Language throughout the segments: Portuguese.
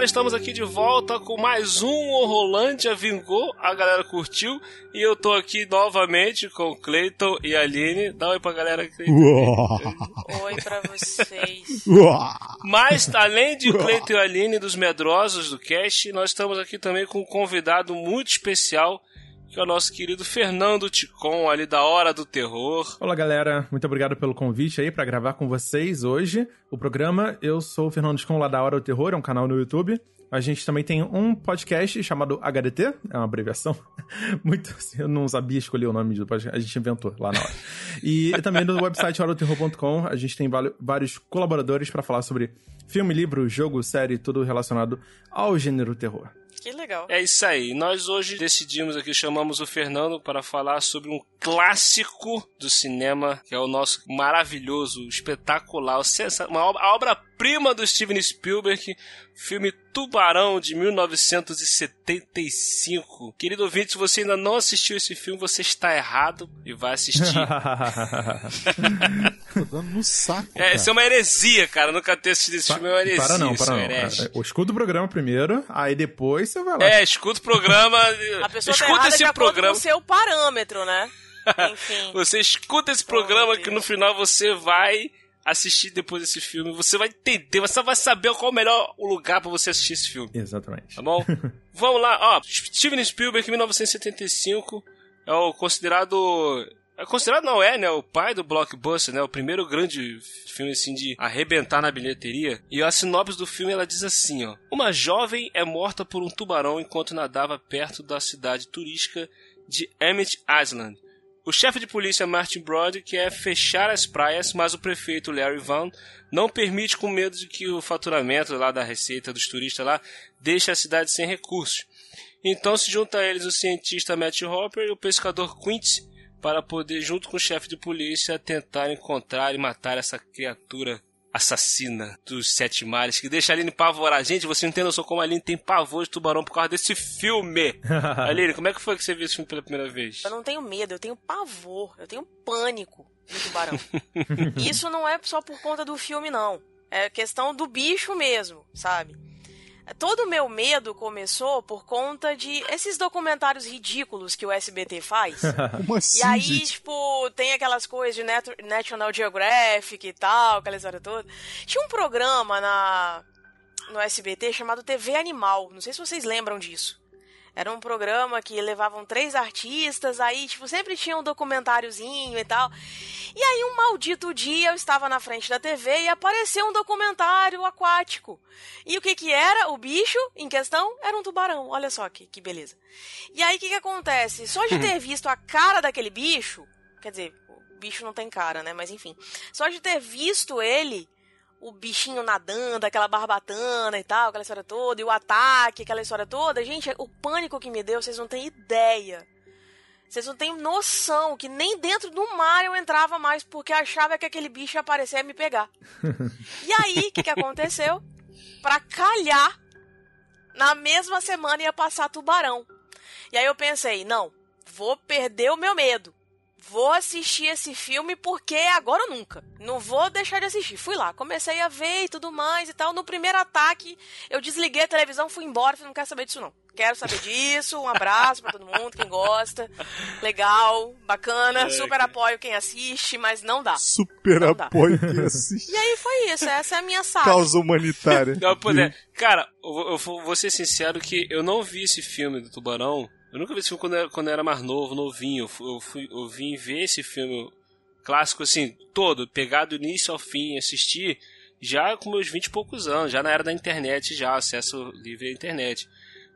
Galera, estamos aqui de volta com mais um Horrolândia Vingou. A galera curtiu e eu tô aqui novamente com Cleiton e Aline. Dá um oi pra galera. Oi pra vocês. Mas, além de Cleiton e Aline, dos medrosos do cast, nós estamos aqui também com um convidado muito especial, que é o nosso querido Fernando Ticon, ali da Hora do Terror. Olá, galera. Muito obrigado pelo convite aí para gravar com vocês hoje o programa. Eu sou o Fernando Ticon, lá da Hora do Terror, é um canal no YouTube. A gente também tem um podcast chamado HDT, é uma abreviação. Muito, eu não sabia escolher o nome do podcast, a gente inventou lá na hora. E também no website horoterror.com, a gente tem vários colaboradores para falar sobre filme, livro, jogo, série, tudo relacionado ao gênero terror. Que legal. É isso aí. Nós hoje decidimos aqui, chamamos o Fernando para falar sobre um clássico do cinema, que é o nosso maravilhoso, espetacular, uma obra-prima do Steven Spielberg, filme Tubarão de 1975. Querido ouvinte, se você ainda não assistiu esse filme, você está errado e vai assistir. Tô dando no saco. É, isso é uma heresia, cara. Nunca ter assistido esse pa filme é uma heresia. Para não, para não. É, escuta o programa primeiro, aí depois você vai lá. É, escuta o programa. A pessoa escuta tá esse programa. Com o seu parâmetro, né? Enfim. você escuta esse programa que no final você vai assistir depois desse filme, você vai entender, você vai saber qual é o melhor lugar para você assistir esse filme. Exatamente. Tá bom? Vamos lá, ó, Steven Spielberg, 1975, é o considerado é considerado não é, né, o pai do blockbuster, né, o primeiro grande filme assim de arrebentar na bilheteria. E a sinopse do filme ela diz assim, ó: Uma jovem é morta por um tubarão enquanto nadava perto da cidade turística de Emmett Island. O chefe de polícia Martin Brody quer fechar as praias, mas o prefeito Larry Vaughn não permite com medo de que o faturamento lá da receita dos turistas lá deixe a cidade sem recursos. Então se junta a eles o cientista Matt Hopper e o pescador Quint para poder, junto com o chefe de polícia, tentar encontrar e matar essa criatura assassina dos sete mares, que deixa a Aline pavorar. Gente, você não tem noção como a Aline tem pavor de tubarão por causa desse filme. Aline, como é que foi que você viu esse filme pela primeira vez? Eu não tenho medo, eu tenho pavor, eu tenho pânico de tubarão. Isso não é só por conta do filme, não. É questão do bicho mesmo, sabe? Todo o meu medo começou por conta de esses documentários ridículos que o SBT faz. Como assim, e aí, gente? tipo, tem aquelas coisas de National Geographic e tal, aquela história toda. Tinha um programa na no SBT chamado TV Animal. Não sei se vocês lembram disso. Era um programa que levavam três artistas, aí, tipo, sempre tinha um documentáriozinho e tal. E aí, um maldito dia, eu estava na frente da TV e apareceu um documentário aquático. E o que que era? O bicho em questão era um tubarão. Olha só que, que beleza. E aí, o que que acontece? Só de ter visto a cara daquele bicho, quer dizer, o bicho não tem cara, né? Mas enfim. Só de ter visto ele o bichinho nadando, aquela barbatana e tal, aquela história toda, e o ataque, aquela história toda. Gente, o pânico que me deu, vocês não têm ideia. Vocês não têm noção que nem dentro do mar eu entrava mais porque achava que aquele bicho ia aparecer e me pegar. e aí, o que, que aconteceu? Pra calhar, na mesma semana ia passar tubarão. E aí eu pensei, não, vou perder o meu medo vou assistir esse filme porque agora ou nunca. Não vou deixar de assistir. Fui lá, comecei a ver e tudo mais e tal. No primeiro ataque, eu desliguei a televisão, fui embora, falei, não quero saber disso não. Quero saber disso. Um abraço para todo mundo, quem gosta. Legal, bacana, é, super apoio quem assiste, mas não dá. Super não apoio dá. quem assiste. E aí foi isso, essa é a minha saga. Causa humanitária. Não, pois é. Cara, eu, eu vou ser sincero que eu não vi esse filme do Tubarão eu nunca vi esse filme quando eu, quando eu era mais novo, novinho. Eu, fui, eu vim ver esse filme clássico, assim, todo, pegar do início ao fim, assistir, já com meus vinte e poucos anos, já na era da internet, já, acesso livre à internet.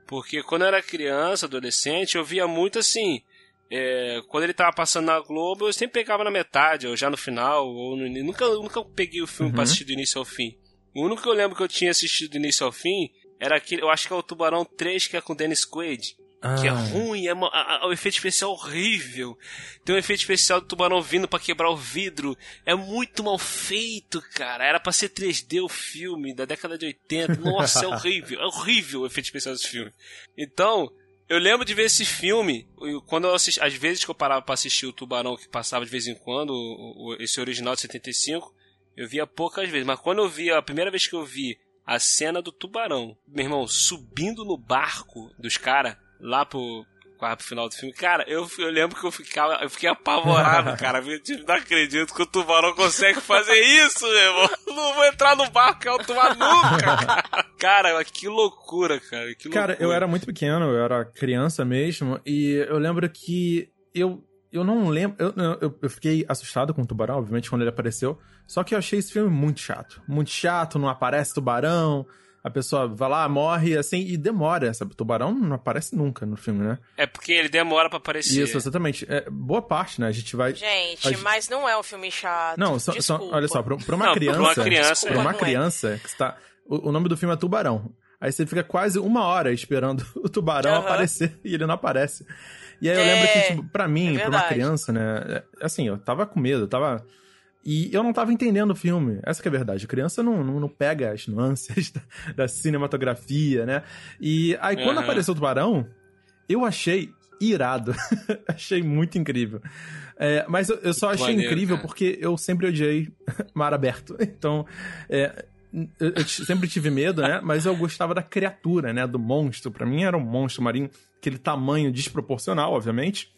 Porque quando eu era criança, adolescente, eu via muito assim. É, quando ele tava passando na Globo, eu sempre pegava na metade, ou já no final, ou no, nunca, nunca peguei o filme uhum. pra assistir do início ao fim. O único que eu lembro que eu tinha assistido do início ao fim era aquele, eu acho que é o Tubarão 3, que é com o Dennis Quaid. Que é Ah. ruim, é mo- a- a- o efeito especial é horrível. Tem um efeito especial do tubarão vindo pra quebrar o vidro. É muito mal feito, cara. Era pra ser 3D o filme da década de 80. Nossa, é horrível. É horrível o efeito especial desse filme. Então, eu lembro de ver esse filme. Quando eu assisti, às vezes que eu parava pra assistir o Tubarão, que passava de vez em quando, o- o- esse original de 75, eu via poucas vezes. Mas quando eu vi, a primeira vez que eu vi a cena do tubarão, meu irmão, subindo no barco dos caras, lá pro, quase pro final do filme, cara, eu, eu lembro que eu ficava, eu fiquei apavorado, cara. Eu tipo, não acredito que o tubarão consegue fazer isso, meu irmão. Não vou entrar no barco que é o tubarão nunca. cara, que loucura, cara. Que Cara, loucura. eu era muito pequeno, eu era criança mesmo, e eu lembro que eu, eu não lembro. Eu, eu, eu fiquei assustado com o tubarão, obviamente, quando ele apareceu. Só que eu achei esse filme muito chato. Muito chato, não aparece tubarão. A pessoa vai lá, morre, assim, e demora, sabe? O tubarão não aparece nunca no filme, né? É porque ele demora pra aparecer. Isso, exatamente. É, boa parte, né? A gente vai. Gente, A gente- mas não é um filme chato. Não, só, só- Desculpa. olha só, pra, pra uma Não, pra criança. uma criança, pra é. uma Não é. criança que está. O, o nome do filme é Tubarão. Aí você fica quase uma hora esperando o tubarão Aham. aparecer e ele não aparece. E aí eu É, lembro que, tipo, pra mim, é pra uma criança, né? é- Assim, eu tava com medo, eu tava. E eu não tava entendendo o filme. Essa que é a verdade. A criança não, não, não pega as nuances da, da cinematografia, né? E aí, quando Aham. apareceu o tubarão, eu achei irado. achei muito incrível. É, mas eu, eu só achei incrível cara. porque eu sempre odiei mar aberto. Então, é, eu, eu sempre tive medo, né? Mas eu gostava da criatura, né? Do monstro. Pra mim era um monstro marinho, aquele tamanho desproporcional, obviamente.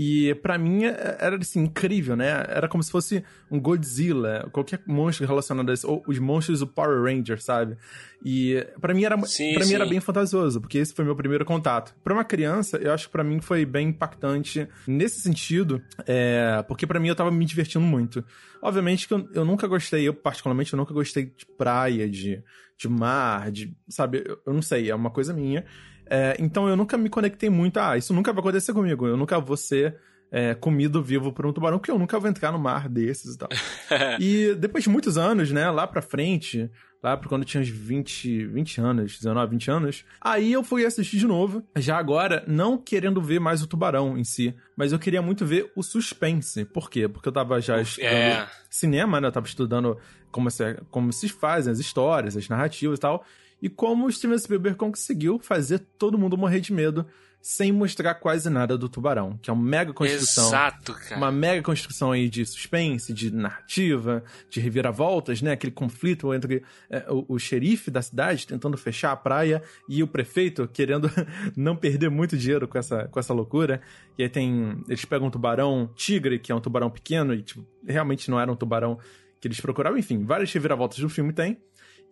E pra mim é- era assim, incrível, né? Era como se fosse um Godzilla, qualquer monstro relacionado a isso, ou os monstros do Power Ranger, sabe? E pra mim era para mim era bem fantasioso, porque esse foi meu primeiro contato. Pra uma criança, eu acho que pra mim foi bem impactante nesse sentido, é, porque pra mim eu tava me divertindo muito. Obviamente que eu, eu nunca gostei, eu particularmente eu nunca gostei de praia, de, de mar, de, sabe, eu, eu não sei, é uma coisa minha. É, então eu nunca me conectei muito, ah, isso nunca vai acontecer comigo, eu nunca vou ser é, comido vivo por um tubarão, porque eu nunca vou entrar no mar desses e tal. e depois de muitos anos, né, lá pra frente, lá pra quando eu tinha uns 20, 20 anos, 19, 20 anos, aí eu fui assistir de novo, já agora não querendo ver mais o tubarão em si, mas eu queria muito ver o suspense. Por quê? Porque eu tava já estudando É. cinema, né, eu tava estudando como se, como se fazem as histórias, as narrativas e tal, e como o Steven Spielberg conseguiu fazer todo mundo morrer de medo sem mostrar quase nada do tubarão, que é uma mega construção. Exato, cara. Uma mega construção aí de suspense, de narrativa, de reviravoltas, né? Aquele conflito entre é, o, o xerife da cidade tentando fechar a praia e o prefeito querendo não perder muito dinheiro com essa, com essa loucura. E aí tem. Eles pegam um tubarão tigre, que é um tubarão pequeno, e tipo, realmente não era um tubarão que eles procuravam. Enfim, várias reviravoltas do filme tem.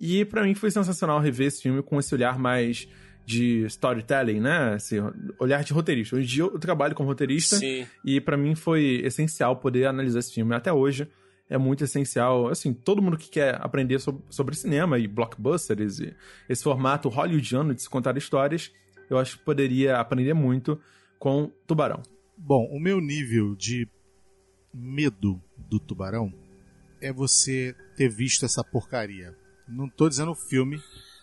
E pra mim foi sensacional rever esse filme com esse olhar mais de storytelling, né? Esse olhar de roteirista. Hoje em dia eu trabalho como roteirista Sim. e pra mim foi essencial poder analisar esse filme. Até hoje é muito essencial. Assim, todo mundo que quer aprender sobre, sobre cinema e blockbusters e esse formato hollywoodiano de se contar histórias, eu acho que poderia aprender muito com Tubarão. Bom, o meu nível de medo do tubarão é você ter visto essa porcaria. Não tô dizendo o filme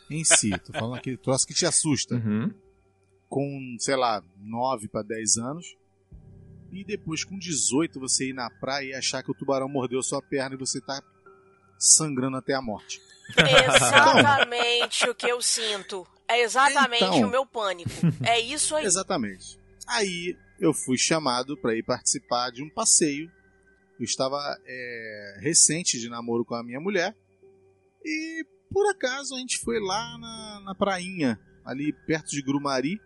em si, tô falando aquele troço que te assusta. Uhum. Com, sei lá, 9 para 10 anos. E depois, com 18, você ir na praia e achar que o tubarão mordeu sua perna e você tá sangrando até a morte. Exatamente o que eu sinto. É exatamente Então. o meu pânico. É isso aí. Exatamente. Aí eu fui chamado para ir participar de um passeio. Eu estava é, recente de namoro com a minha mulher e por acaso a gente foi lá na, na prainha, ali perto de Grumari,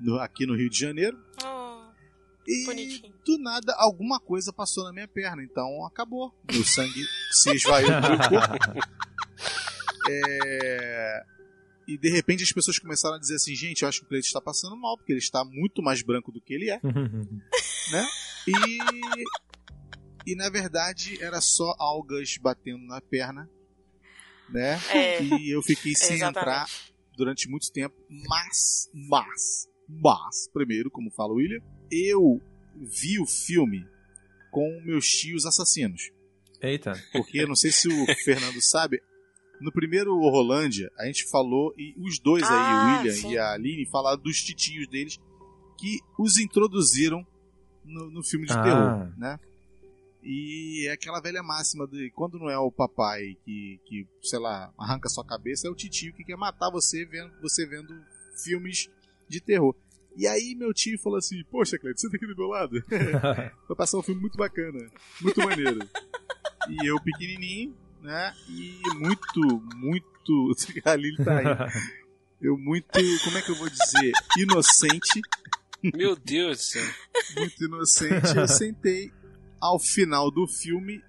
no- aqui no Rio de Janeiro. Hum, E Bonitinho. do nada alguma coisa passou na minha perna, então acabou. Meu sangue se esvaiu do meu corpo. É, E de repente as pessoas começaram a dizer assim: gente, eu acho que o Cleiton está passando mal, porque ele está muito mais branco do que ele é. né? E, e na verdade era só algas batendo na perna, né? É. E eu fiquei sem Exatamente. entrar durante muito tempo, mas, mas, mas, primeiro, como fala o William, eu vi o filme com meus tios assassinos. Eita. Porque eu não sei se o Fernando sabe, no primeiro Rolândia, a gente falou, e os dois aí, Ah, o William sim. e a Aline, falaram dos titios deles que os introduziram no, no filme de Ah. terror, né? E é aquela velha máxima de quando não é o papai que, que, sei lá, arranca sua cabeça, é o titio que quer matar você vendo, você vendo filmes de terror. E aí meu tio falou assim, poxa, Cleiton, senta aqui do meu lado. Vai passar um filme muito bacana, muito maneiro. e eu pequenininho, né? E muito, muito... A Lili tá aí. Eu muito, como é que eu vou dizer? Inocente Meu Deus do céu. muito inocente, eu sentei. Ao final do filme,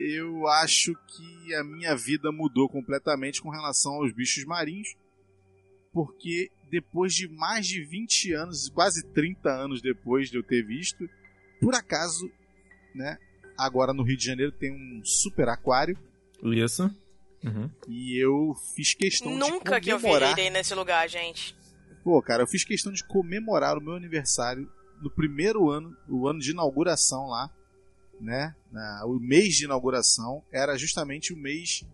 eu acho que a minha vida mudou completamente com relação aos bichos marinhos, porque depois de mais de 20 anos, quase 30 anos depois de eu ter visto, por acaso, né, agora no Rio de Janeiro tem um super aquário Isso. Uhum. e eu fiz questão Nunca de que eu comemorar. virei nesse lugar, gente. Pô, cara, eu fiz questão de comemorar o meu aniversário no primeiro ano, o ano de inauguração lá, né? Na- o mês de inauguração era justamente o mês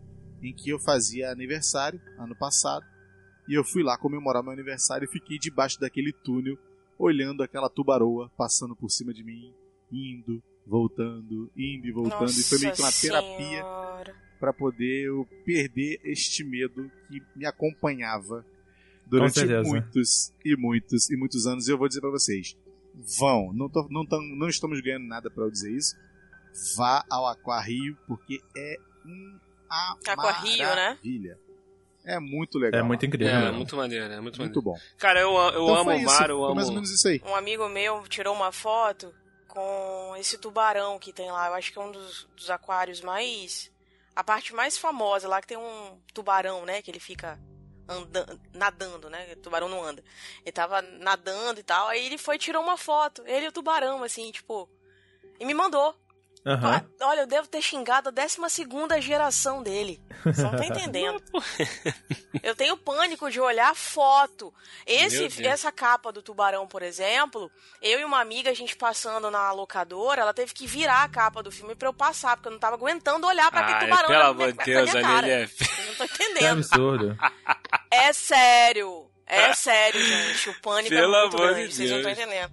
em que eu fazia aniversário, ano passado. E eu fui lá comemorar meu aniversário e fiquei debaixo daquele túnel, olhando aquela tubaroa passando por cima de mim, indo, voltando, indo e voltando. e foi meio que uma Nossa terapia para poder eu perder este medo que me acompanhava durante muitos e muitos e muitos anos. E eu vou dizer para vocês: vão, não, tô- não, tam- não estamos ganhando nada para eu dizer isso. Vá ao Aquarrio, porque é um Aquarrio, né? maravilha. É muito legal. É muito incrível. É, mesmo. muito maneiro, é muito, Muito maneiro. bom. Cara, eu, eu Então amo o mar, eu foi amo. mais ou menos isso aí. Um amigo meu tirou uma foto com esse tubarão que tem lá. Eu acho que é um dos, dos aquários mais. A parte mais famosa lá, que tem um tubarão, né? Que ele fica andando, nadando, né? O tubarão não anda. Ele tava nadando e tal. Aí ele foi tirou uma foto. Ele e o tubarão, assim, tipo. E me mandou. Ah, Olha, eu devo ter xingado a 12 geração dele. Você não tá entendendo. Eu tenho pânico de olhar a foto. Esse, essa capa do tubarão, por exemplo, eu e uma amiga, a gente passando na locadora, ela teve que virar a capa do filme pra eu passar, porque eu não tava aguentando olhar pra aquele tubarão pelo amor de Deus, ali é. Vocês não tô entendendo. absurdo. É sério. É sério, gente. O pânico Pelo é muito amor de grande. Vocês não estão entendendo.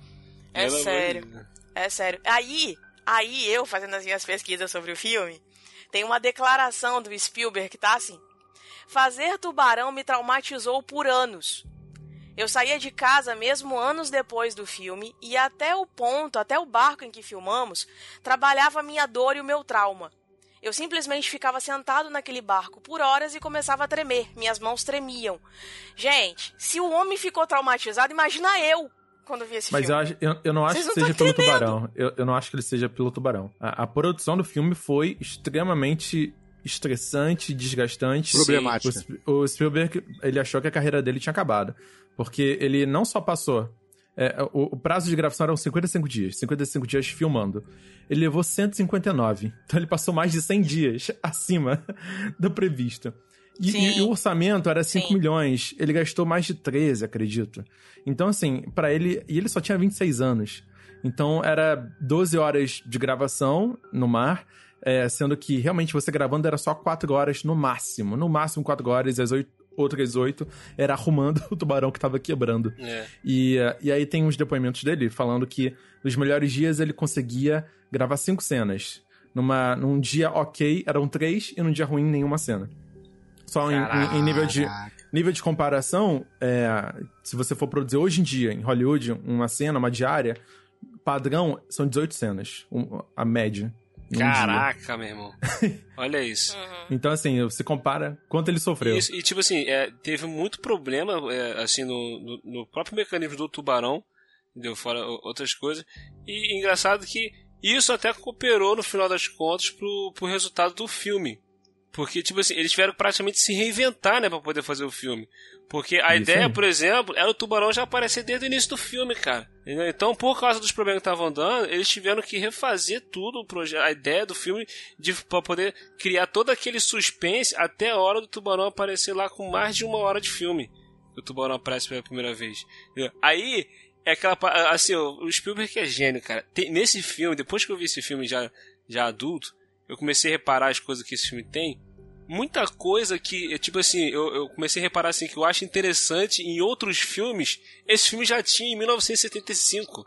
É Pelo sério. É sério. Aí, aí eu fazendo as minhas pesquisas sobre o filme, tem uma declaração do Spielberg que tá assim: Fazer tubarão me traumatizou por anos. Eu saía de casa mesmo anos depois do filme e até o ponto, até o barco em que filmamos, trabalhava a minha dor e o meu trauma. Eu simplesmente ficava sentado naquele barco por horas e começava a tremer. Minhas mãos tremiam. Gente, se o homem ficou traumatizado, imagina eu quando vi esse Mas eu, filme. acho, eu, eu não acho Vocês que não seja pelo tubarão. Eu, eu não acho que ele seja pelo tubarão. A, a produção do filme foi extremamente estressante, desgastante. Problemática. O, o Spielberg, ele achou que a carreira dele tinha acabado. Porque ele não só passou. é, o, o prazo de gravação eram 55 dias. 55 dias filmando. Ele levou 159. Então ele passou mais de 100 dias acima do previsto. E, e o orçamento era 5 Sim. milhões. Ele gastou mais de 13, acredito. Então, assim, pra ele. E ele só tinha 26 anos. Então, era 12 horas de gravação no mar. é, sendo que realmente você gravando era só 4 horas no máximo. No máximo 4 horas, e as oito- outras 8 era arrumando o tubarão que tava quebrando. É. E, e aí tem uns depoimentos dele falando que nos melhores dias ele conseguia gravar cinco cenas. Numa, num dia ok, eram três, e num dia ruim, nenhuma cena. Só em, em- nível de, nível de comparação, é, se você for produzir hoje em dia, em Hollywood, uma cena, uma diária, padrão são 18 cenas, um- a média. dia. Caraca, meu irmão. Olha isso. Uhum. Então, assim, você compara quanto ele sofreu. Isso, e tipo assim, é, teve muito problema é, assim no, no, no próprio mecanismo do tubarão, deu fora outras coisas. E engraçado que isso até cooperou no final das contas pro, pro resultado do filme. Porque, tipo assim, eles tiveram que praticamente se reinventar, né, pra poder fazer o filme. Porque a Isso ideia, aí. por exemplo, era o tubarão já aparecer desde o início do filme, cara. Entendeu? Então, por causa dos problemas que estavam dando, eles tiveram que refazer tudo, o proje- a ideia do filme, de, pra poder criar todo aquele suspense até a hora do tubarão aparecer lá com mais de uma hora de filme. O tubarão aparece pela primeira vez. Entendeu? Aí, é aquela. Assim, o o Spielberg é gênio, cara. Tem- nesse filme, depois que eu vi esse filme já, já adulto, eu comecei a reparar as coisas que esse filme tem. muita coisa que, tipo assim, eu, eu, comecei a reparar assim que eu acho interessante em outros filmes, esse filme já tinha em 1975.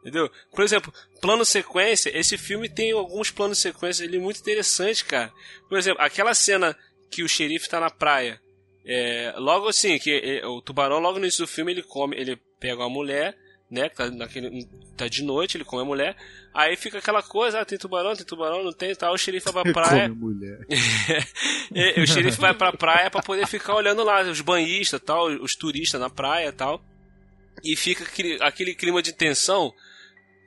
Entendeu? Por exemplo, plano sequência, esse filme tem alguns planos sequência ali muito interessantes, cara. Por exemplo, aquela cena que o xerife tá na praia. É, logo assim, que é, o tubarão, logo no início do filme, ele come, ele pega uma mulher, né? Que tá, naquele, tá de noite, ele come a mulher. Aí fica aquela coisa, ah, tem tubarão, tem tubarão, não tem tal. O xerife vai pra praia. Come mulher. é, o xerife vai pra praia pra poder ficar olhando lá os banhistas tal, os turistas na praia tal. E fica aquele, aquele clima de tensão.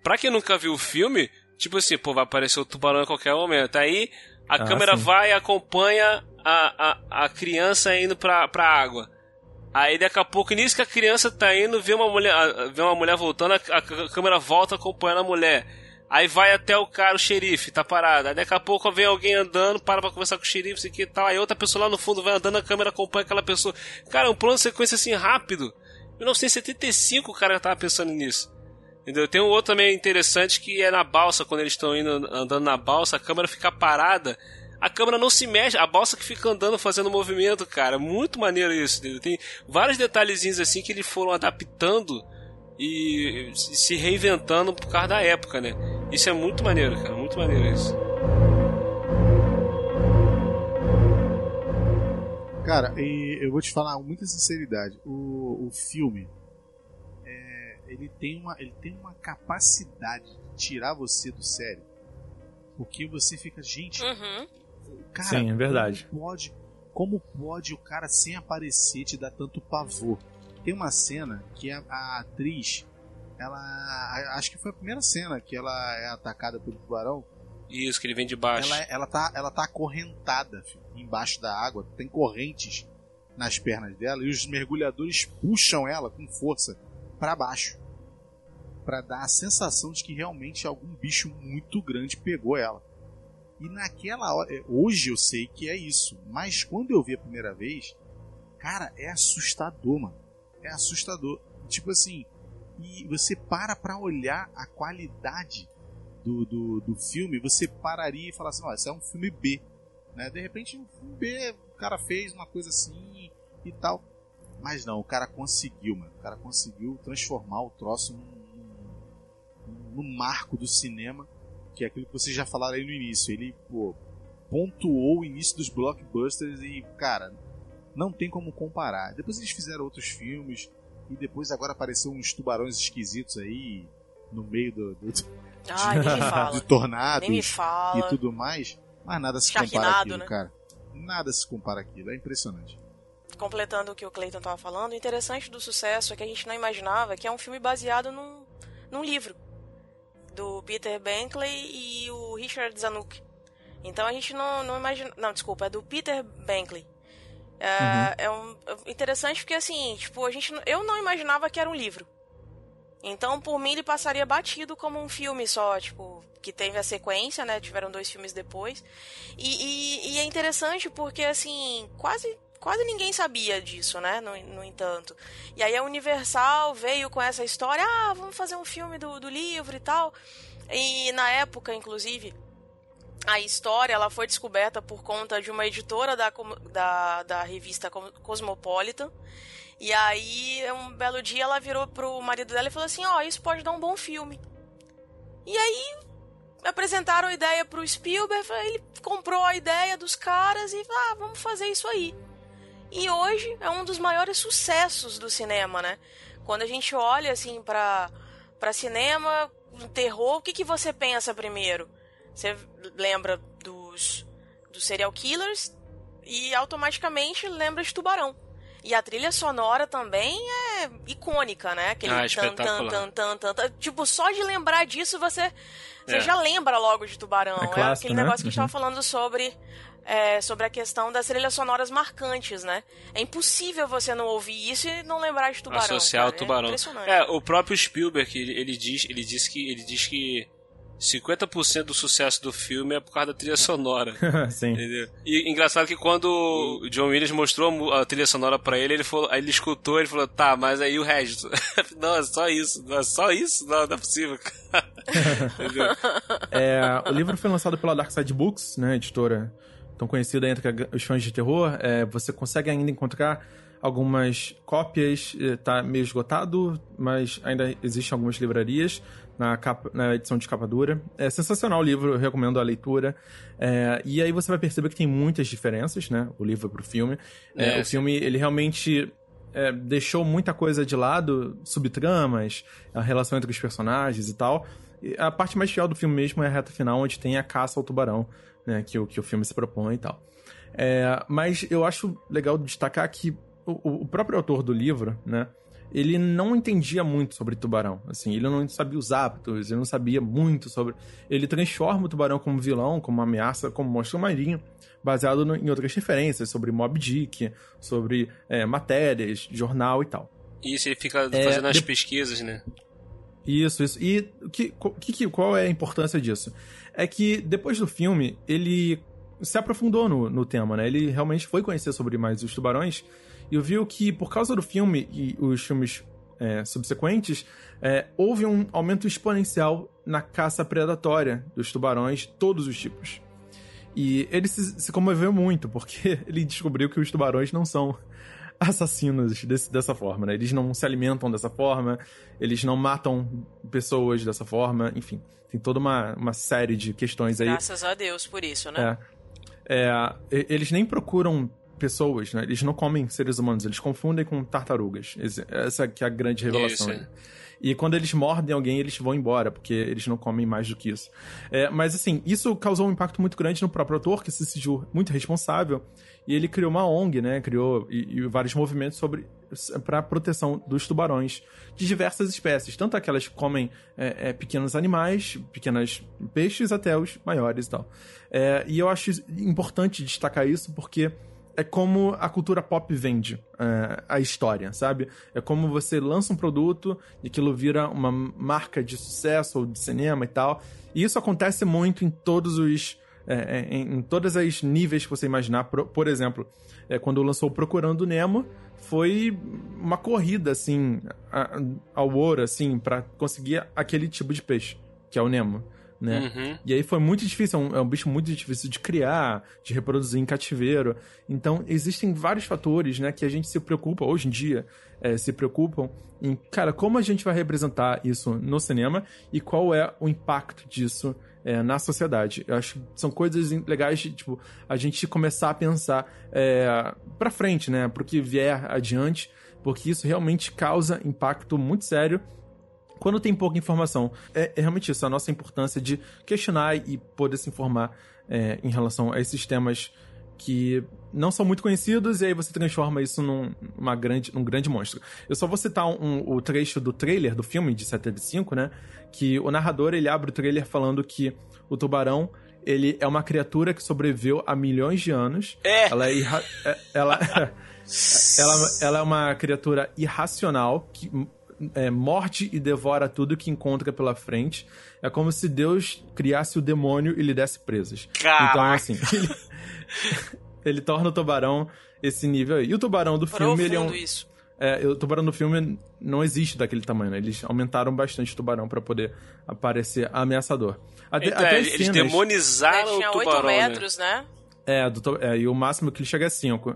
Pra quem nunca viu o filme, tipo assim, pô, vai aparecer o tubarão a qualquer momento. Aí a ah, câmera sim. vai e acompanha a, a, a criança indo pra, pra água. Aí daqui a pouco, nisso que a criança tá indo, vê uma mulher, vê uma mulher voltando, a, a câmera volta acompanhando a mulher. Aí vai até o cara, o xerife, tá parado. Aí daqui a pouco vem alguém andando, para pra conversar com o xerife, isso aqui e tal. Aí outra pessoa lá no fundo vai andando, a câmera acompanha aquela pessoa. Cara, um plano de sequência assim rápido. 1975 o cara tava pensando nisso. Entendeu? Tem um outro também interessante que é na balsa, quando eles estão indo andando na balsa, a câmera fica parada a câmera não se mexe, a balsa que fica andando fazendo movimento, cara. Muito maneiro isso. Tem vários detalhezinhos assim que eles foram adaptando e se reinventando por causa da época, né? Isso é muito maneiro, cara. Muito maneiro isso. Cara, e eu vou te falar com muita sinceridade. O, o filme, é, ele, tem uma, ele tem uma capacidade de tirar você do sério. Porque você fica, gente, uhum. Cara, Sim, é verdade. Como pode, como pode o cara sem aparecer te dar tanto pavor? Tem uma cena que a, a atriz, ela. Acho que foi a primeira cena que ela é atacada pelo tubarão. Isso, que ele vem de baixo. Ela, ela, tá, ela tá acorrentada filho, embaixo da água, tem correntes nas pernas dela e os mergulhadores puxam ela com força para baixo para dar a sensação de que realmente algum bicho muito grande pegou ela. E naquela hora, é, hoje eu sei que é isso, mas quando eu vi a primeira vez, cara, é assustador, mano. É assustador. Tipo assim, e você para pra olhar a qualidade do, do, do filme, você pararia e falar assim: ó, isso é um filme B. Né? De repente, um filme B, o cara fez uma coisa assim e tal. Mas não, o cara conseguiu, mano. O cara conseguiu transformar o troço num, num, num marco do cinema que é aquilo que vocês já falaram aí no início. Ele, pô, pontuou o início dos blockbusters e, cara, não tem como comparar. Depois eles fizeram outros filmes e depois agora apareceu uns tubarões esquisitos aí no meio do, do, Ai, me fala. de tornados e tudo mais. Mas nada se compara aquilo, né? cara. Nada se compara aquilo. É impressionante. Completando o que o Clayton tava falando, o interessante do sucesso é que a gente não imaginava que é um filme baseado num, num livro do Peter Bankley e o Richard Zanuck. Então a gente não, não imagina. Não, desculpa, é do Peter Bankley. É, uhum. é um, é interessante porque assim, tipo, a gente, eu não imaginava que era um livro. Então, por mim, ele passaria batido como um filme só, tipo, que teve a sequência, né? Tiveram dois filmes depois. E, e, e é interessante porque, assim, quase quase ninguém sabia disso, né? No, no, entanto. E aí a Universal veio com essa história, ah, vamos fazer um filme do, do livro e tal. E na época, inclusive, a história ela foi descoberta por conta de uma editora da, da, da revista Cosmopolitan. E aí, um belo dia, ela virou pro marido dela e falou assim: Ó, oh, isso pode dar um bom filme. E aí, apresentaram a ideia pro Spielberg, ele comprou a ideia dos caras e, ah, vamos fazer isso aí. E hoje é um dos maiores sucessos do cinema, né? Quando a gente olha assim para para cinema, terror, o que, que você pensa primeiro? Você lembra dos, dos serial killers e automaticamente lembra de Tubarão. E a trilha sonora também é icônica, né? Aquele ah, tan, tan, tan, tan, tan, tan. Tipo, só de lembrar disso você, você é. já lembra logo de Tubarão. É, clássico, é aquele né? negócio que a gente uhum. tava falando sobre é, sobre a questão das trilhas sonoras marcantes, né? É impossível você não ouvir isso e não lembrar de Tubarão. Associar cara. o Tubarão. É, é, o próprio Spielberg, ele, ele, diz, ele diz que ele diz que 50% do sucesso do filme é por causa da trilha sonora. Sim. Entendeu? E engraçado que quando o John Williams mostrou a trilha sonora para ele, ele falou, aí ele escutou, ele falou: "Tá, mas aí o resto?" não, é só isso, não é só isso, não, não é possível. é, o livro foi lançado pela Dark Side Books, né, editora tão conhecida entre os fãs de terror. É, você consegue ainda encontrar algumas cópias, está meio esgotado, mas ainda existem algumas livrarias na, capa, na edição de capa dura. É sensacional o livro, eu recomendo a leitura. É, e aí você vai perceber que tem muitas diferenças, né? O livro pro filme. É, é, o filme, ele realmente é, deixou muita coisa de lado, subtramas, a relação entre os personagens e tal. E a parte mais fiel do filme mesmo é a reta final, onde tem a caça ao tubarão, né? Que, o, que o filme se propõe e tal. É, mas eu acho legal destacar que o, o próprio autor do livro, né? ele não entendia muito sobre tubarão. Assim, ele não sabia os hábitos, ele não sabia muito sobre. Ele transforma o tubarão como vilão, como ameaça, como monstro marinho, baseado no, em outras referências sobre Mob Dick, sobre é, matérias, jornal e tal. Isso, ele fica é, fazendo as de... pesquisas, né? Isso, isso. E que, que, qual é a importância disso? É que depois do filme, ele se aprofundou no, no tema, né? Ele realmente foi conhecer sobre mais os tubarões e viu que, por causa do filme e os filmes é, subsequentes, é, houve um aumento exponencial na caça predatória dos tubarões todos os tipos. E ele se, se comoveu muito, porque ele descobriu que os tubarões não são assassinos desse, dessa forma, né? Eles não se alimentam dessa forma, eles não matam pessoas dessa forma, enfim. Tem toda uma, uma série de questões aí. Graças a Deus por isso, né? É, é, eles nem procuram pessoas, né? Eles não comem seres humanos, eles confundem com tartarugas. Essa que é a grande revelação. Isso. E quando eles mordem alguém, eles vão embora, porque eles não comem mais do que isso. É, mas assim, isso causou um impacto muito grande no próprio autor, que se sentiu muito responsável. E ele criou uma ONG, né? Criou e, e vários movimentos sobre para proteção dos tubarões de diversas espécies, tanto aquelas que comem é, é, pequenos animais, pequenos peixes, até os maiores e tal. É, e eu acho importante destacar isso porque é como a cultura pop vende é, a história, sabe? É como você lança um produto e aquilo vira uma marca de sucesso ou de cinema e tal. E isso acontece muito em todos os. É, é em, em todos os níveis que você imaginar. Por, por exemplo, é, quando lançou Procurando Nemo, foi uma corrida, assim, ao ouro, assim, para conseguir aquele tipo de peixe, que é o Nemo né? Uhum. E aí foi muito difícil, é um, é um, bicho muito difícil de criar, de reproduzir em cativeiro. Então, existem vários fatores, né, que a gente se preocupa, hoje em dia, é, se preocupam em, cara, como a gente vai representar isso no cinema e qual é o impacto disso é, na sociedade. Eu acho que são coisas legais de, tipo, a gente começar a pensar é, pra frente, né, pro que vier adiante, porque isso realmente causa impacto muito sério quando tem pouca informação. É, é, realmente isso, a nossa importância de questionar e poder se informar é, em relação a esses temas que não são muito conhecidos, e aí você transforma isso num, uma grande, num grande monstro. Eu só vou citar um, o trecho do trailer do filme de 75, né? Que o narrador ele abre o trailer falando que o tubarão ele é uma criatura que sobreviveu há milhões de anos. É. Ela é, irra... É, ela, ela, ela é uma criatura irracional que é, morde e devora tudo que encontra pela frente. É como se Deus criasse o demônio e lhe desse presas. Caraca. Então, assim, ele, ele, torna o tubarão esse nível aí. E o tubarão do filme, ele é um. Isso. É, o tubarão do filme não existe daquele tamanho, né? Eles aumentaram bastante o tubarão para poder aparecer ameaçadador. Até, então, até eles cenas... demonizaram o tubarão. 8 né? metros, né? né? É, do, é, e o máximo que ele chega é 5.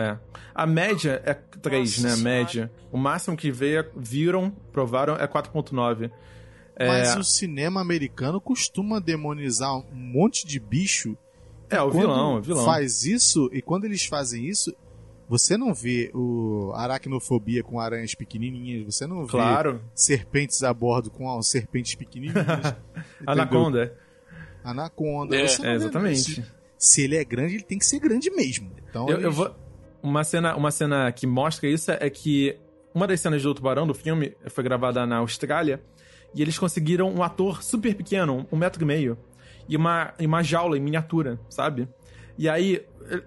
É. A média é 3, Nossa né? A média. O máximo que veio, viram, provaram é 4.9. É... Mas o cinema americano costuma demonizar um monte de bicho. É, o vilão, o vilão. Faz isso, e quando eles fazem isso, você não vê o aracnofobia com aranhas pequenininhas, você não vê claro. serpentes a bordo com ó, serpentes pequenininhas. Anaconda. Anaconda. É, é exatamente. Se, se, ele é grande, ele tem que ser grande mesmo. Então, eu, eles... eu vou uma cena, uma cena que mostra isso é que uma das cenas do tubarão do filme foi gravada na Austrália e eles conseguiram um ator super pequeno, um metro e meio, e uma, e uma jaula em miniatura, sabe? E aí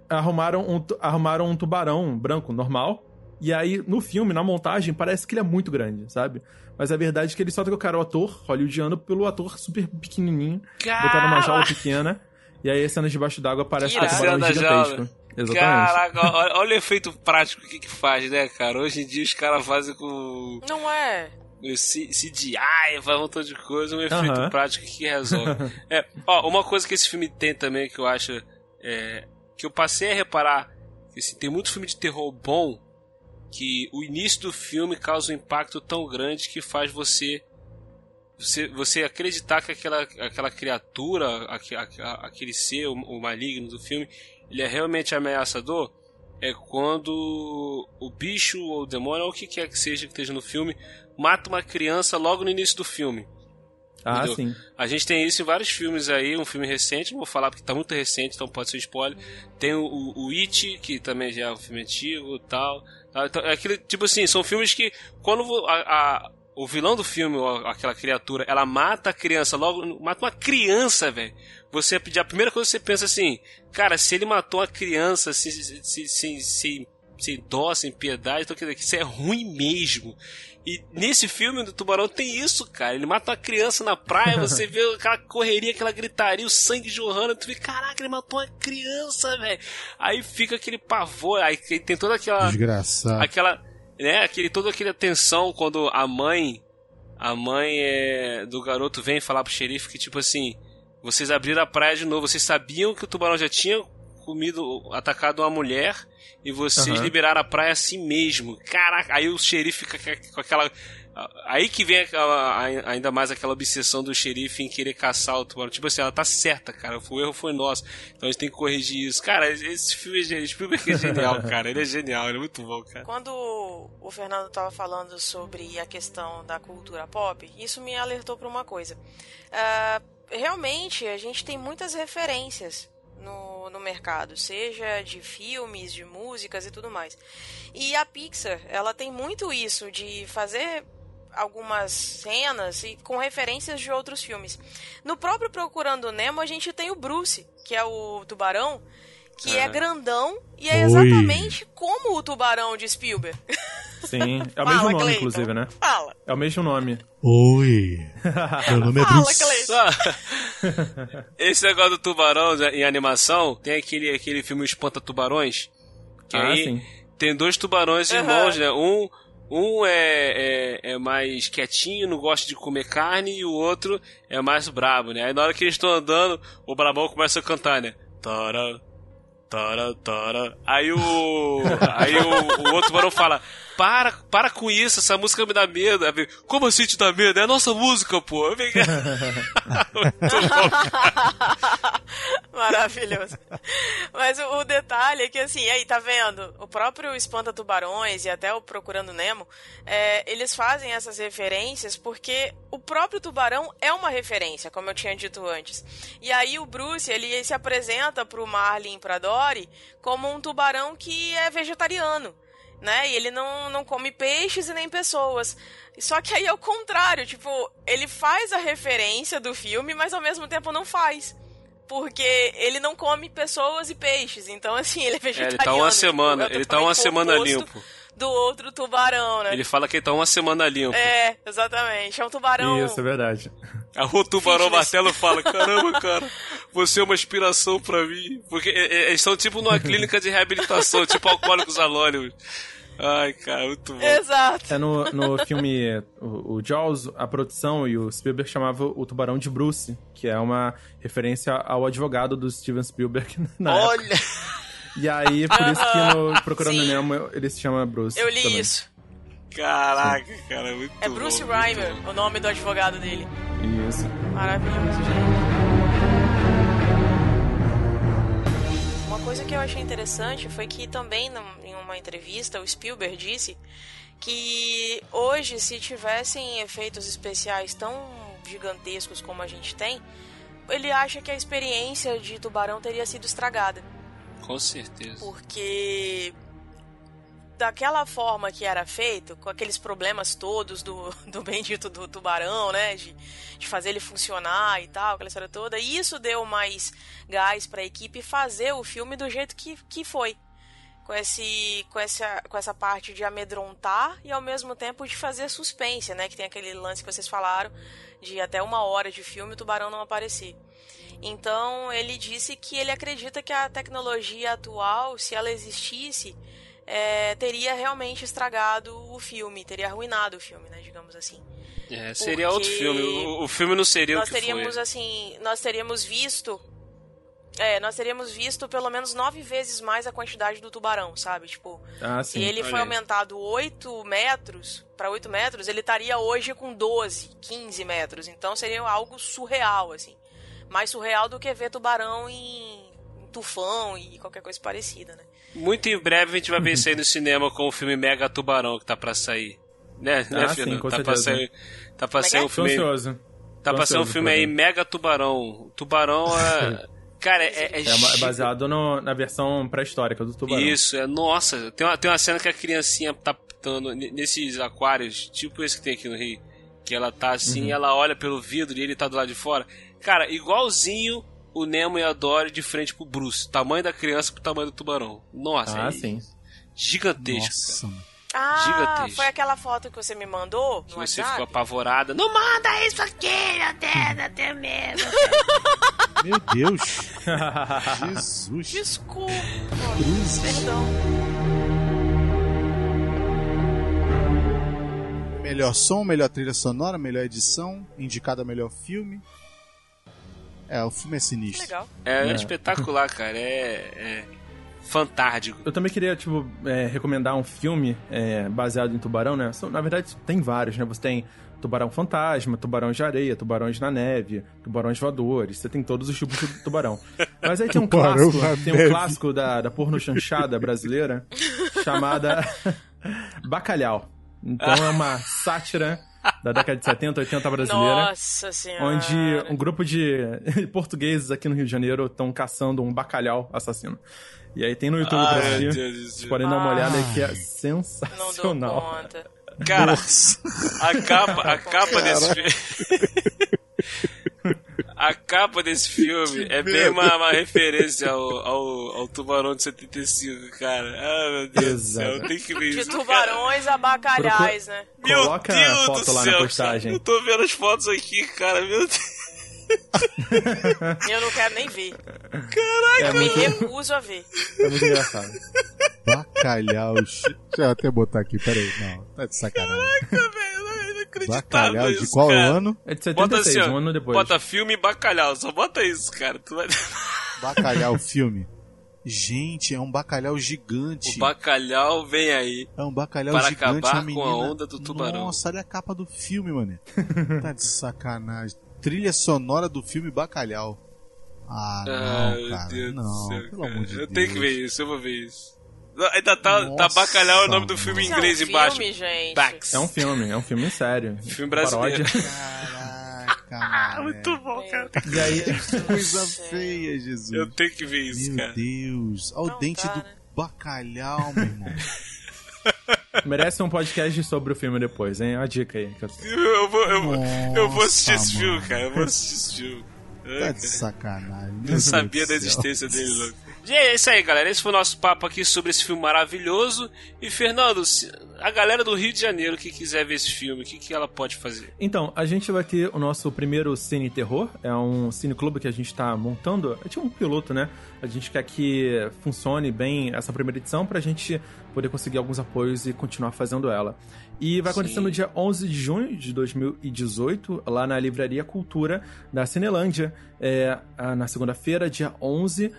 arrumaram um, arrumaram um tubarão branco normal. E aí, no filme, na montagem, parece que ele é muito grande, sabe? Mas a verdade é que eles só trocaram o ator hollywoodiano pelo ator super pequenininho, Cara... botaram uma jaula pequena. E aí, as cenas debaixo d'água parece que é um tubarão gigantesco. Jaula. Exatamente. Caraca, olha, olha, o efeito prático que, que faz, né, cara? Hoje em dia os caras fazem com. Não é. CGI, faz um montão de coisa, um efeito prático que resolve. é, ó, uma coisa que esse filme tem também que eu acho é, que eu passei a reparar que assim, tem muito filme de terror bom que o início do filme causa um impacto tão grande que faz você você, você acreditar que aquela, aquela criatura, aquele ser, o, o maligno do filme, ele é realmente ameaçador, é quando o bicho ou o demônio, ou o que quer que seja que esteja no filme, mata uma criança logo no início do filme. Ah, entendeu? sim. A gente tem isso em vários filmes aí, um filme recente, não vou falar porque está muito recente, então pode ser spoiler. Tem o, o, o It, que também já é um filme antigo e tal. Então, é aquele, tipo assim, são filmes que quando a, a o vilão do filme, aquela criatura, ela mata a criança, logo mata uma criança, velho. Você a primeira coisa que você pensa assim, cara, se ele matou a criança sem, sem, sem, sem, sem dó, sem piedade, então quer dizer que isso é ruim mesmo. E nesse filme do Tubarão tem isso, cara. Ele mata uma criança na praia, você vê aquela correria, aquela gritaria, o sangue jorrando, tu vê, caraca, ele matou uma criança, velho. Aí fica aquele pavor, aí tem toda aquela. Desgraçado. Aquela né, aquele, toda aquela tensão quando a mãe, a mãe é, do garoto vem falar pro xerife que, tipo assim, vocês abriram a praia de novo, vocês sabiam que o tubarão já tinha comido, atacado uma mulher e vocês uhum. liberaram a praia assim mesmo. Caraca, aí o xerife fica com aquela Aí que vem ainda mais aquela obsessão do xerife em querer caçar o tubarão. Tipo assim, ela tá certa, cara. O erro foi nosso. Então a gente tem que corrigir isso. Cara, esse filme é, esse filme é genial, cara. Ele é genial, ele é muito bom, cara. Quando o Fernando tava falando sobre a questão da cultura pop, isso me alertou para uma coisa. Uh, realmente, a gente tem muitas referências no, no mercado, seja de filmes, de músicas e tudo mais. E a Pixar, ela tem muito isso de fazer algumas cenas e com referências de outros filmes. No próprio Procurando Nemo, a gente tem o Bruce, que é o tubarão, que é grandão e é exatamente como o tubarão de Spielberg. Sim, é o Fala, mesmo nome, Clayton. inclusive, né? Fala. É o mesmo nome. Oi. Meu nome é Fala, Bruce. Esse negócio do tubarão em animação, tem aquele, aquele filme Espanta Tubarões. Que ah, aí sim. tem dois tubarões uhum. irmãos, né? Um um é, é, é, mais quietinho, não gosta de comer carne, e o outro é mais brabo, né? Aí na hora que eles estão andando, o brabão começa a cantar, né? Tara, tara, tara. Aí o. aí o, o outro barão fala: para, para com isso, essa música me dá medo. Como assim te dá medo? É a nossa música, pô. Maravilhoso. Mas o, o, detalhe é que, assim, aí, tá vendo? O próprio Espanta Tubarões e até o Procurando Nemo, é, eles fazem essas referências porque o próprio tubarão é uma referência, como eu tinha dito antes. E aí o Bruce, ele se apresenta pro Marlin e pra Dory como um tubarão que é vegetariano né? E ele não, não come peixes e nem pessoas. Só que aí é o contrário, tipo, ele faz a referência do filme, mas ao mesmo tempo não faz. Porque ele não come pessoas e peixes, então assim, ele é vegetariano. É, ele tá uma tipo, semana, ele tá uma semana limpo. Do outro tubarão, né? Ele fala que ele tá uma semana limpo. É, exatamente. É um tubarão. Isso, é verdade. Aí o tubarão martelo fala: Caramba, cara, você é uma inspiração para mim. Porque é, é, eles estão tipo numa clínica de reabilitação, tipo alcoólicos anônimos. Ai, cara, muito bom. Exato. É no, no filme o, o, Jaws, a produção e o Spielberg chamava o tubarão de Bruce, que é uma referência ao advogado do Steven Spielberg na Olha! Época. E aí, por isso que no Procurando Sim. Nemo ele se chama Bruce. Eu li também. isso. Caraca, Sim. cara, muito É Bruce bom, Reimer, o nome do advogado dele. Isso. Maravilhoso, gente. coisa que eu achei interessante foi que também em uma entrevista o Spielberg disse que hoje se tivessem efeitos especiais tão gigantescos como a gente tem, ele acha que a experiência de Tubarão teria sido estragada. Com certeza. Porque daquela forma que era feito, com aqueles problemas todos do, do bendito do tubarão, né? De, de fazer ele funcionar e tal, aquela história toda. E isso deu mais gás para a equipe fazer o filme do jeito que, que foi. Com, esse, com, essa, com essa parte de amedrontar e ao mesmo tempo de fazer suspense, né? Que tem aquele lance que vocês falaram de até uma hora de filme o tubarão não aparecer. Então ele disse que ele acredita que a tecnologia atual, se ela existisse, é, teria realmente estragado o filme, teria arruinado o filme, né, digamos assim. É, seria Porque outro filme. O, o, filme não seria nós o que teríamos foi. assim, nós teríamos visto É, nós teríamos visto pelo menos nove vezes mais a quantidade do tubarão, sabe? Tipo, Ah, se sim. ele Olha foi aí. aumentado 8 metros para 8 metros, ele estaria hoje com 12, 15 metros. Então seria algo surreal, assim. Mais surreal do que ver tubarão em, em tufão e qualquer coisa parecida, né? Muito em breve a gente vai ver isso aí no cinema com o filme Mega Tubarão que tá pra sair. Né, né Ah, sim, Fernando? com tá pra sair, tá pra é sair um é? Tô filme. ansioso. Tá sair um filme aí. Mega Tubarão. Tubarão é. Cara, é. é, É, é baseado no- na versão pré-histórica do tubarão. Isso, é. Nossa, tem uma, tem uma cena que a criancinha tá, tá no- nesses aquários, tipo esse que tem aqui no Rio. Que ela tá assim, Uhum. ela olha pelo vidro e ele tá do lado de fora. Cara, igualzinho o Nemo e a Dory de frente pro Bruce. Tamanho da criança pro tamanho do tubarão. Nossa, Ah, é sim. gigantesco. Nossa. Ah, Gigantesco. foi aquela foto que você me mandou no Que você WhatsApp? ficou apavorada. Não manda isso aqui, meu Deus, eu tenho medo. Meu Deus. Jesus. Desculpa, Cruzes. perdão. Melhor som, melhor trilha sonora, melhor edição, indicado a melhor filme. É, o filme é sinistro. Legal. É, É. espetacular, cara. É, é fantástico. Eu também queria, tipo, é, recomendar um filme é, baseado em tubarão, né? São- na verdade, tem vários, né? Você tem tubarão fantasma, tubarões de areia, tubarões na neve, tubarões voadores, você tem todos os tipos de tubarão. Mas aí tem um Tubarão clássico, tem um neve. clássico da, da porno chanchada brasileira chamada Bacalhau. Então é uma sátira da década de 70, 80 brasileira. Nossa senhora. Onde um grupo de portugueses aqui no Rio de Janeiro estão caçando um bacalhau assassino. E aí tem no YouTube pra Ai, meu assistir. Deus do Vocês podem dar uma olhada aí que é Não dou sensacional. conta. Cara, Nossa. a capa, a capa desse filme. A capa desse filme é bem uma, uma referência ao, ao, ao Tubarão de 75, cara. Ah, meu Deus do céu, Exato. tem que ver De isso. tubarões a bacalhais, né? Meu Coloca Deus a foto do lá céu, na postagem. cara. Eu tô vendo as fotos aqui, cara. Meu Deus. Eu não quero nem ver. É Eu me recuso a ver. é muito engraçado. Bacalhau. Deixa eu até botar aqui, peraí. Não, tá de sacanagem. Velho, é inacreditável Bacalhau de isso, qual cara. ano? É de Bota 76, assim, ó, um ano depois. Bota filme e bacalhau, só bota isso, cara. Tu vai... Bacalhau filme. Gente, é um bacalhau gigante. O bacalhau vem aí. É um bacalhau Para gigante. acabar a com menina... a onda do tubarão. Nossa, olha a capa do filme, mano. tá de sacanagem. Trilha sonora do filme Bacalhau. Ah, não, Ah, meu cara. Deus não, do céu. pelo cara. amor de eu Deus. tenho que ver isso, eu vou ver isso. Não, Ainda tá, tá Nossa, bacalhau é o nome do filme em Isso é um inglês embaixo. filme, gente. Bax. É um filme, é um filme sério. Filme brasileiro. Paródia. Caraca, mano. Muito bom, cara. E aí, Coisa feia, Jesus. Eu tenho que ver isso, Meu cara. Deus. Olha o Não dente tá, do né? bacalhau, meu irmão. merece um podcast sobre o filme depois, hein? A dica aí. que eu- Eu vou, eu, vou- eu vou assistir Nossa, esse filme, mano. cara. Eu vou assistir esse filme. Tá de sacanagem. Meu Eu Deus sabia da céu. existência dele, louco. E é isso aí, galera. Esse foi o nosso papo aqui sobre esse filme maravilhoso. E, Fernando, a galera do Rio de Janeiro que quiser ver esse filme, o que, que ela pode fazer? Então, a gente vai ter o nosso primeiro Cine Terror. É um cineclube que a gente tá montando. É tipo um piloto, né? A gente quer que funcione bem essa primeira edição pra gente poder conseguir alguns apoios e continuar fazendo ela. E vai acontecer Sim. no dia 11 de junho de 2018, lá na Livraria Cultura da Cinelândia. É, ah, na segunda-feira, dia 11.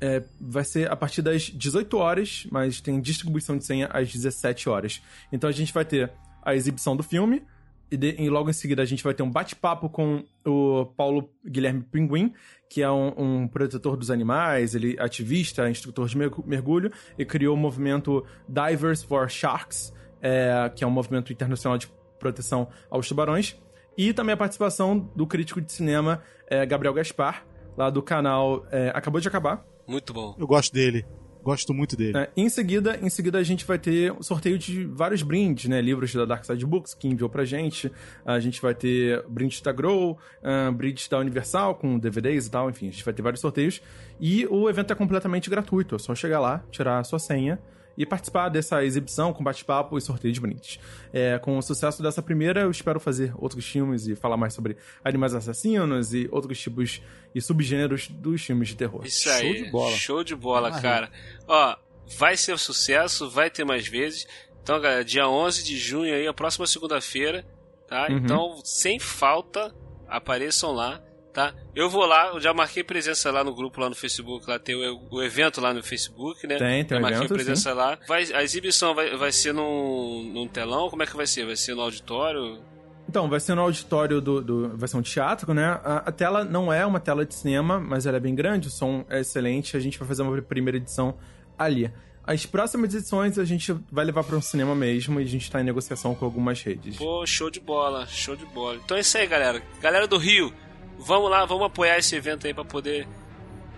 É, vai ser a partir das 18 horas, mas tem distribuição de senha às 17 horas. Então a gente vai ter a exibição do filme, e, de- e logo em seguida a gente vai ter um bate-papo com o Paulo Guilherme Pinguim, que é um, um protetor dos animais, ele é ativista, instrutor de mergu- mergulho, e criou o movimento Divers for Sharks, é, que é um movimento internacional de proteção aos tubarões. E também a participação do crítico de cinema é, Gabriel Gaspar, lá do canal é, Acabou de Acabar, Muito bom. Eu gosto dele. Gosto muito dele. é, em seguida, em seguida a gente vai ter um sorteio de vários brindes, né? Livros da Dark Side Books que enviou pra gente. A gente vai ter brindes da Grow, ah, brindes da Universal com DVDs e tal, enfim, a gente vai ter vários sorteios. E o evento é completamente gratuito, é só chegar lá, tirar a sua senha e participar dessa exibição com bate-papo e sorteio de brindes. É, com o sucesso dessa primeira, eu espero fazer outros filmes e falar mais sobre animais assassinos e outros tipos e subgêneros dos filmes de terror. Isso Show aí. de bola. Show de bola, Ah, cara. Ó, vai ser um sucesso, vai ter mais vezes. Então, galera, dia 11 de junho aí, a próxima segunda-feira, tá? Uhum. Então, sem falta, apareçam lá tá? Eu vou lá, eu já marquei presença lá no grupo, lá no Facebook, lá tem o, o evento lá no Facebook, né? Tem, tem já um marquei evento, presença lá. Vai, a exibição vai, vai ser num, num telão? Como é que vai ser? Vai ser no auditório? Então, vai ser no auditório do. do vai ser um teatro, né? A, a, tela não é uma tela de cinema, mas ela é bem grande, o som é excelente. A gente vai fazer uma primeira edição ali. As próximas edições a gente vai levar para um cinema mesmo e a gente tá em negociação com algumas redes. Pô, show de bola, show de bola. Então é isso aí, galera. Galera do Rio, vamos lá, vamos apoiar esse evento aí para poder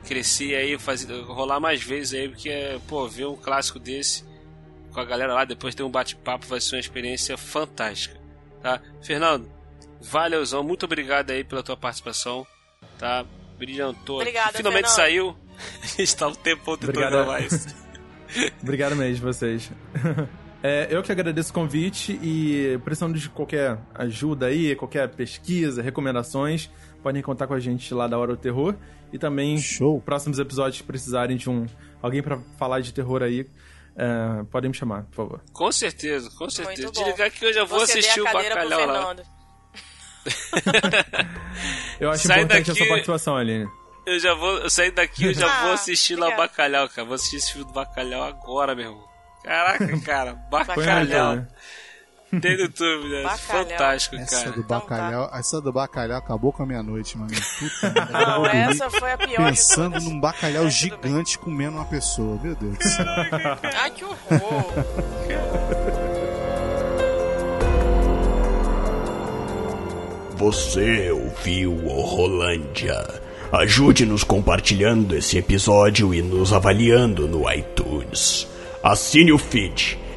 crescer aí, fazer, rolar mais vezes aí, porque, pô, ver um clássico desse com a galera lá, depois ter um bate-papo, vai ser uma experiência fantástica, tá? Fernando, valeuzão, muito obrigado aí pela tua participação, tá? Brilhantou. Obrigada, Finalmente Fernando. saiu. Está um tempo tentando isso. Obrigado mesmo, vocês. É, eu que agradeço o convite e precisando de qualquer ajuda aí, qualquer pesquisa, recomendações, podem contar com a gente lá da Hora do Terror. E também, Show. próximos episódios, precisarem de um alguém pra falar de terror aí, é, podem me chamar, por favor. Com certeza, com certeza. Desligar que eu já vou, ceder assistir o bacalhau lá. Eu acho Sai importante daqui- a sua participação, Aline. Eu já vou, eu sair daqui, eu já Ah, vou assistir lá o bacalhau, cara. Vou assistir esse filme do bacalhau agora, meu irmão. Caraca, cara, bacalhau. Tem no YouTube, né? Fantástico, Essa cara. do Então bacalhau, essa do bacalhau acabou com a minha noite, mano. Puta Não, dormir essa foi a pior Pensando num bacalhau gigante comendo uma pessoa. Meu Deus do céu. Ai, que horror. Você ouviu o Rolândia. Ajude-nos compartilhando esse episódio e nos avaliando no iTunes. Assine o feed